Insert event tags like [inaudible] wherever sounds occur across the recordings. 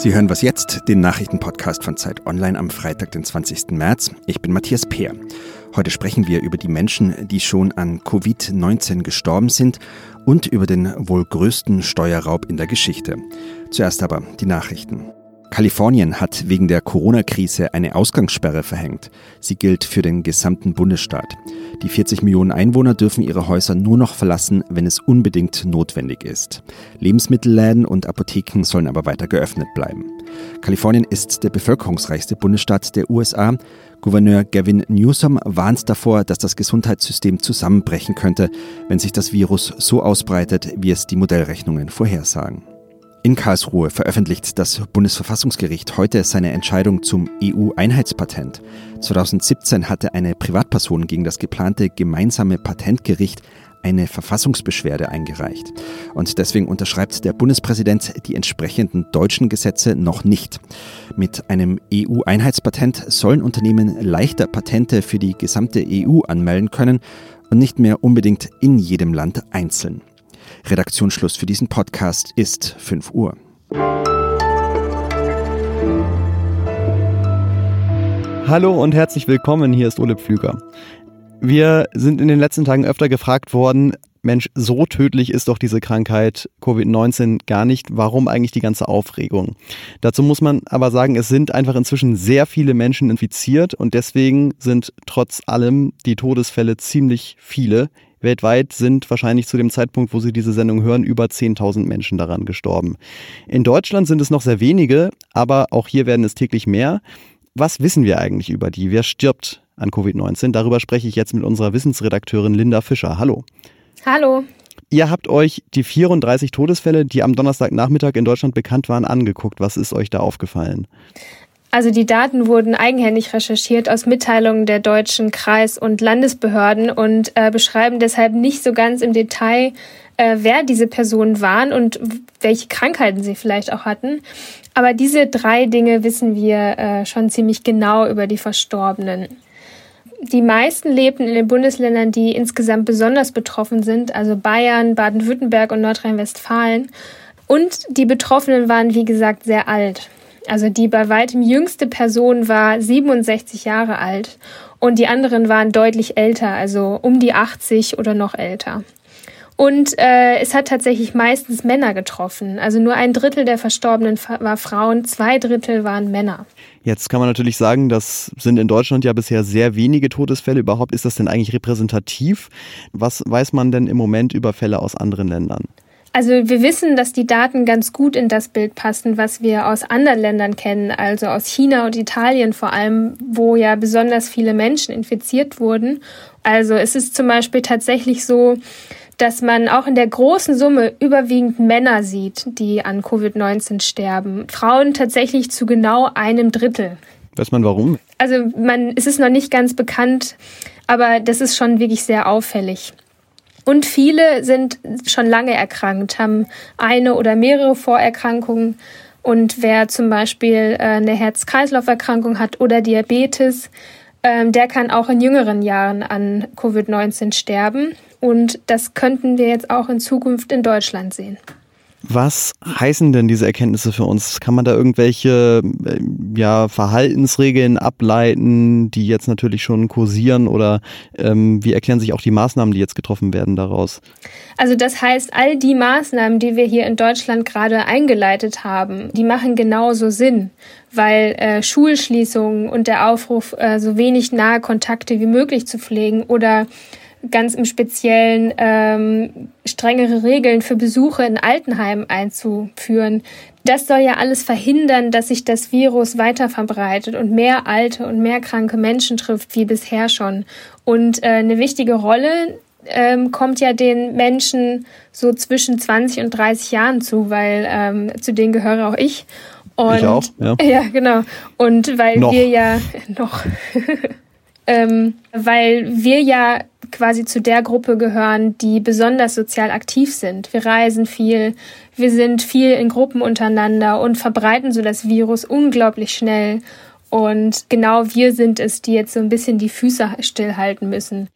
Sie hören was jetzt, den Nachrichtenpodcast von Zeit Online am Freitag, den 20. März. Ich bin Matthias Peer. Heute sprechen wir über die Menschen, die schon an Covid-19 gestorben sind und über den wohl größten Steuerraub in der Geschichte. Zuerst aber die Nachrichten. Kalifornien hat wegen der Corona-Krise eine Ausgangssperre verhängt. Sie gilt für den gesamten Bundesstaat. Die 40 Millionen Einwohner dürfen ihre Häuser nur noch verlassen, wenn es unbedingt notwendig ist. Lebensmittelläden und Apotheken sollen aber weiter geöffnet bleiben. Kalifornien ist der bevölkerungsreichste Bundesstaat der USA. Gouverneur Gavin Newsom warnt davor, dass das Gesundheitssystem zusammenbrechen könnte, wenn sich das Virus so ausbreitet, wie es die Modellrechnungen vorhersagen. In Karlsruhe veröffentlicht das Bundesverfassungsgericht heute seine Entscheidung zum EU-Einheitspatent. 2017 hatte eine Privatperson gegen das geplante gemeinsame Patentgericht eine Verfassungsbeschwerde eingereicht. Und deswegen unterschreibt der Bundespräsident die entsprechenden deutschen Gesetze noch nicht. Mit einem EU-Einheitspatent sollen Unternehmen leichter Patente für die gesamte EU anmelden können und nicht mehr unbedingt in jedem Land einzeln. Redaktionsschluss für diesen Podcast ist 5 Uhr. Hallo und herzlich willkommen, hier ist Ole Pflüger. Wir sind in den letzten Tagen öfter gefragt worden, Mensch, so tödlich ist doch diese Krankheit Covid-19 gar nicht. Warum eigentlich die ganze Aufregung? Dazu muss man aber sagen, es sind einfach inzwischen sehr viele Menschen infiziert und deswegen sind trotz allem die Todesfälle ziemlich viele. Weltweit sind wahrscheinlich zu dem Zeitpunkt, wo Sie diese Sendung hören, über 10.000 Menschen daran gestorben. In Deutschland sind es noch sehr wenige, aber auch hier werden es täglich mehr. Was wissen wir eigentlich über die? Wer stirbt an Covid-19? Darüber spreche ich jetzt mit unserer Wissensredakteurin Linda Fischer. Hallo. Hallo. Ihr habt euch die 34 Todesfälle, die am Donnerstagnachmittag in Deutschland bekannt waren, angeguckt. Was ist euch da aufgefallen? Also die Daten wurden eigenhändig recherchiert aus Mitteilungen der deutschen Kreis- und Landesbehörden und äh, beschreiben deshalb nicht so ganz im Detail, äh, wer diese Personen waren und welche Krankheiten sie vielleicht auch hatten. Aber diese drei Dinge wissen wir äh, schon ziemlich genau über die Verstorbenen. Die meisten lebten in den Bundesländern, die insgesamt besonders betroffen sind, also Bayern, Baden-Württemberg und Nordrhein-Westfalen. Und die Betroffenen waren, wie gesagt, sehr alt. Also die bei weitem jüngste Person war 67 Jahre alt und die anderen waren deutlich älter, also um die 80 oder noch älter. Und äh, es hat tatsächlich meistens Männer getroffen. Also nur ein Drittel der Verstorbenen war Frauen, zwei Drittel waren Männer. Jetzt kann man natürlich sagen, das sind in Deutschland ja bisher sehr wenige Todesfälle. Überhaupt ist das denn eigentlich repräsentativ? Was weiß man denn im Moment über Fälle aus anderen Ländern? Also wir wissen, dass die Daten ganz gut in das Bild passen, was wir aus anderen Ländern kennen, also aus China und Italien vor allem, wo ja besonders viele Menschen infiziert wurden. Also es ist zum Beispiel tatsächlich so, dass man auch in der großen Summe überwiegend Männer sieht, die an Covid-19 sterben. Frauen tatsächlich zu genau einem Drittel. Weiß man warum? Also man, es ist noch nicht ganz bekannt, aber das ist schon wirklich sehr auffällig. Und viele sind schon lange erkrankt, haben eine oder mehrere Vorerkrankungen. Und wer zum Beispiel äh, eine Herz-Kreislauf-Erkrankung hat oder Diabetes, ähm, der kann auch in jüngeren Jahren an Covid-19 sterben. Und das könnten wir jetzt auch in Zukunft in Deutschland sehen. Was heißen denn diese Erkenntnisse für uns? Kann man da irgendwelche äh, ja, Verhaltensregeln ableiten, die jetzt natürlich schon kursieren oder ähm, wie erklären sich auch die Maßnahmen, die jetzt getroffen werden daraus? Also das heißt, all die Maßnahmen, die wir hier in Deutschland gerade eingeleitet haben, die machen genauso Sinn, weil äh, Schulschließungen und der Aufruf, äh, so wenig nahe Kontakte wie möglich zu pflegen oder ganz im Speziellen ähm, strengere Regeln für Besuche in Altenheimen einzuführen. Das soll ja alles verhindern, dass sich das Virus weiter verbreitet und mehr alte und mehr kranke Menschen trifft wie bisher schon. Und äh, eine wichtige Rolle ähm, kommt ja den Menschen so zwischen 20 und 30 Jahren zu, weil ähm, zu denen gehöre auch ich. Und, ich auch, ja. [laughs] Ja, genau. Und weil noch. wir ja [laughs] noch, [laughs] ähm, weil wir ja quasi zu der Gruppe gehören, die besonders sozial aktiv sind. Wir reisen viel, wir sind viel in Gruppen untereinander und verbreiten so das Virus unglaublich schnell. Und genau wir sind es, die jetzt so ein bisschen die Füße stillhalten müssen.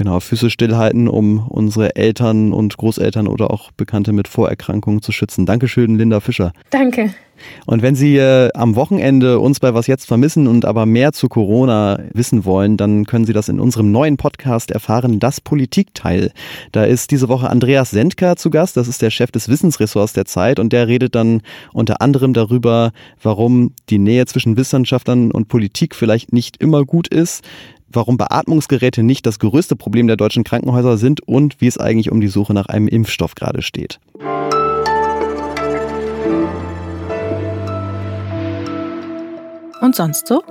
Genau, Füße stillhalten, um unsere Eltern und Großeltern oder auch Bekannte mit Vorerkrankungen zu schützen. Dankeschön, Linda Fischer. Danke. Und wenn Sie äh, am Wochenende uns bei Was jetzt vermissen und aber mehr zu Corona wissen wollen, dann können Sie das in unserem neuen Podcast erfahren, das Politikteil. Da ist diese Woche Andreas Sendker zu Gast, das ist der Chef des Wissensressorts der Zeit und der redet dann unter anderem darüber, warum die Nähe zwischen Wissenschaftlern und Politik vielleicht nicht immer gut ist, warum Beatmungsgeräte nicht das größte Problem der deutschen Krankenhäuser sind und wie es eigentlich um die Suche nach einem Impfstoff gerade steht. Und sonst so?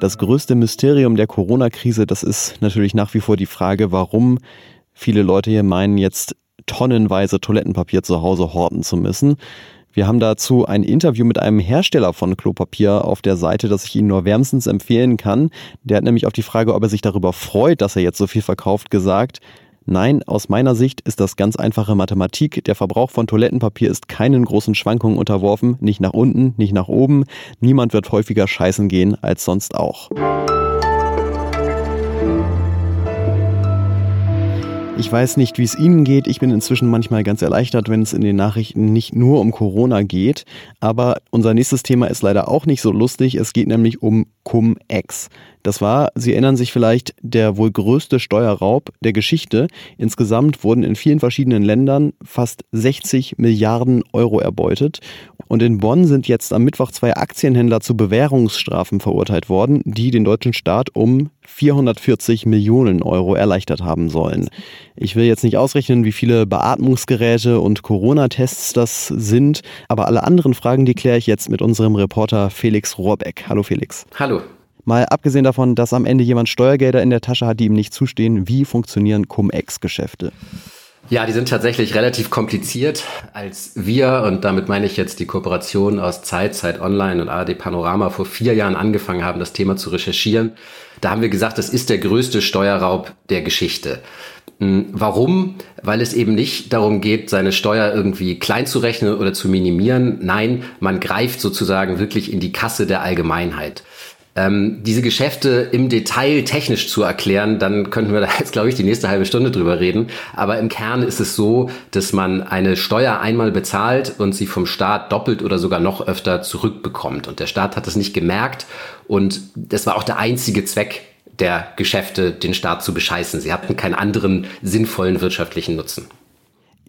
Das größte Mysterium der Corona-Krise, das ist natürlich nach wie vor die Frage, warum viele Leute hier meinen, jetzt tonnenweise Toilettenpapier zu Hause horten zu müssen. Wir haben dazu ein Interview mit einem Hersteller von Klopapier auf der Seite, das ich Ihnen nur wärmstens empfehlen kann. Der hat nämlich auf die Frage, ob er sich darüber freut, dass er jetzt so viel verkauft, gesagt, Nein, aus meiner Sicht ist das ganz einfache Mathematik. Der Verbrauch von Toilettenpapier ist keinen großen Schwankungen unterworfen, nicht nach unten, nicht nach oben. Niemand wird häufiger scheißen gehen als sonst auch. Ich weiß nicht, wie es Ihnen geht. Ich bin inzwischen manchmal ganz erleichtert, wenn es in den Nachrichten nicht nur um Corona geht. Aber unser nächstes Thema ist leider auch nicht so lustig. Es geht nämlich um Cum-Ex. Das war, Sie erinnern sich vielleicht, der wohl größte Steuerraub der Geschichte. Insgesamt wurden in vielen verschiedenen Ländern fast 60 Milliarden Euro erbeutet. Und in Bonn sind jetzt am Mittwoch zwei Aktienhändler zu Bewährungsstrafen verurteilt worden, die den deutschen Staat um 440 Millionen Euro erleichtert haben sollen. Ich will jetzt nicht ausrechnen, wie viele Beatmungsgeräte und Corona-Tests das sind, aber alle anderen Fragen, die kläre ich jetzt mit unserem Reporter Felix Rohrbeck. Hallo Felix. Hallo. Mal abgesehen davon, dass am Ende jemand Steuergelder in der Tasche hat, die ihm nicht zustehen, wie funktionieren Cum-Ex-Geschäfte? Ja, die sind tatsächlich relativ kompliziert. Als wir, und damit meine ich jetzt die Kooperation aus Zeit, Zeit Online und ARD Panorama vor vier Jahren angefangen haben, das Thema zu recherchieren, da haben wir gesagt, das ist der größte Steuerraub der Geschichte. Hm, warum? Weil es eben nicht darum geht, seine Steuer irgendwie klein zu rechnen oder zu minimieren. Nein, man greift sozusagen wirklich in die Kasse der Allgemeinheit ähm, diese Geschäfte im Detail technisch zu erklären, dann könnten wir da jetzt, glaube ich, die nächste halbe Stunde drüber reden. Aber im Kern ist es so, dass man eine Steuer einmal bezahlt und sie vom Staat doppelt oder sogar noch öfter zurückbekommt. Und der Staat hat das nicht gemerkt. Und das war auch der einzige Zweck der Geschäfte, den Staat zu bescheißen. Sie hatten keinen anderen sinnvollen wirtschaftlichen Nutzen.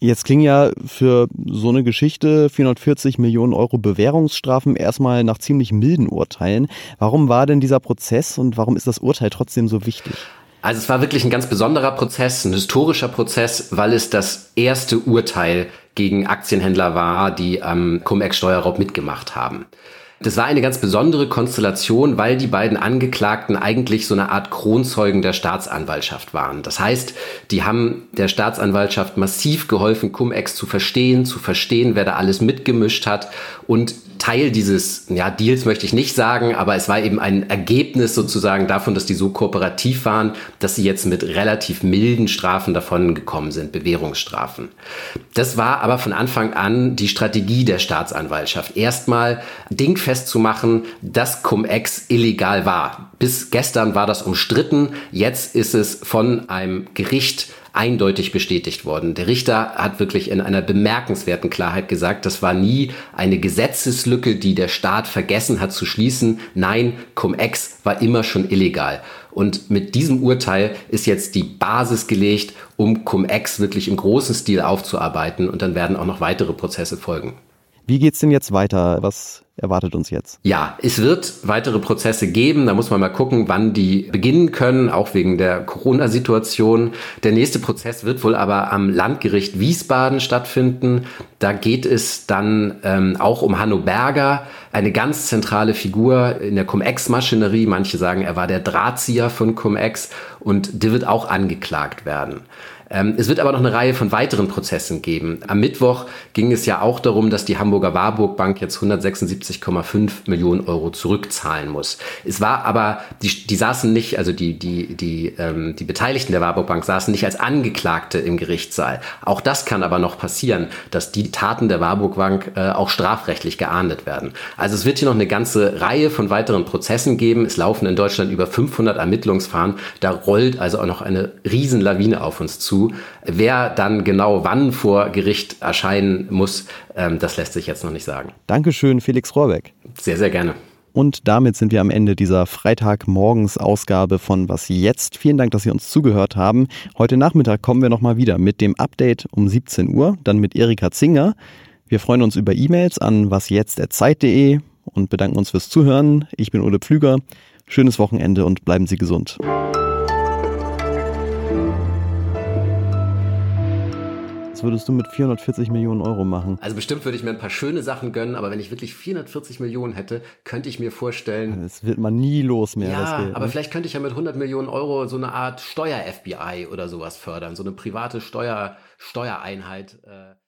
Jetzt klingen ja für so eine Geschichte 440 Millionen Euro Bewährungsstrafen erstmal nach ziemlich milden Urteilen. Warum war denn dieser Prozess und warum ist das Urteil trotzdem so wichtig? Also es war wirklich ein ganz besonderer Prozess, ein historischer Prozess, weil es das erste Urteil gegen Aktienhändler war, die am Cum-Ex-Steuerraub mitgemacht haben. Das war eine ganz besondere Konstellation, weil die beiden Angeklagten eigentlich so eine Art Kronzeugen der Staatsanwaltschaft waren. Das heißt, die haben der Staatsanwaltschaft massiv geholfen, Cum-Ex zu verstehen, zu verstehen, wer da alles mitgemischt hat und Teil dieses ja, Deals möchte ich nicht sagen, aber es war eben ein Ergebnis sozusagen davon, dass die so kooperativ waren, dass sie jetzt mit relativ milden Strafen davon gekommen sind, Bewährungsstrafen. Das war aber von Anfang an die Strategie der Staatsanwaltschaft. Erstmal dingfest zu machen, dass Cum-Ex illegal war. Bis gestern war das umstritten, jetzt ist es von einem Gericht eindeutig bestätigt worden. Der Richter hat wirklich in einer bemerkenswerten Klarheit gesagt, das war nie eine Gesetzeslücke, die der Staat vergessen hat zu schließen. Nein, Cum-Ex war immer schon illegal. Und mit diesem Urteil ist jetzt die Basis gelegt, um Cum-Ex wirklich im großen Stil aufzuarbeiten. Und dann werden auch noch weitere Prozesse folgen. Wie geht's denn jetzt weiter? Was erwartet uns jetzt? Ja, es wird weitere Prozesse geben. Da muss man mal gucken, wann die beginnen können, auch wegen der Corona-Situation. Der nächste Prozess wird wohl aber am Landgericht Wiesbaden stattfinden. Da geht es dann ähm, auch um Hanno Berger, eine ganz zentrale Figur in der Cum-Ex-Maschinerie. Manche sagen, er war der Drahtzieher von Cum-Ex und der wird auch angeklagt werden. Ähm, es wird aber noch eine Reihe von weiteren Prozessen geben. Am Mittwoch ging es ja auch darum, dass die Hamburger Warburg Bank jetzt 176,5 Millionen Euro zurückzahlen muss. Es war aber, die, die saßen nicht, also die, die, die, ähm, die Beteiligten der Warburg Bank saßen nicht als Angeklagte im Gerichtssaal. Auch das kann aber noch passieren, dass die Taten der Warburg Bank äh, auch strafrechtlich geahndet werden. Also es wird hier noch eine ganze Reihe von weiteren Prozessen geben. Es laufen in Deutschland über 500 Ermittlungsfahren. Da rollt also auch noch eine Riesenlawine auf uns zu. Wer dann genau wann vor Gericht erscheinen muss, ähm, das lässt sich jetzt noch nicht sagen. Dankeschön, Felix Rohrbeck. Sehr, sehr gerne. Und damit sind wir am Ende dieser Freitagmorgens-Ausgabe von Was jetzt? Vielen Dank, dass Sie uns zugehört haben. Heute Nachmittag kommen wir nochmal wieder mit dem Update um 17 Uhr, dann mit Erika Zinger. Wir freuen uns über E-Mails an wasjetzt.zeit.de und bedanken uns fürs Zuhören. Ich bin Ole Pflüger. Schönes Wochenende und bleiben Sie gesund. Was würdest du mit 440 Millionen Euro machen? Also bestimmt würde ich mir ein paar schöne Sachen gönnen, aber wenn ich wirklich 440 Millionen hätte, könnte ich mir vorstellen. Es wird man nie los mehr. Ja, Geld, aber ne? vielleicht könnte ich ja mit 100 Millionen Euro so eine Art Steuer-FBI oder sowas fördern, so eine private Steuer, Steuereinheit. Äh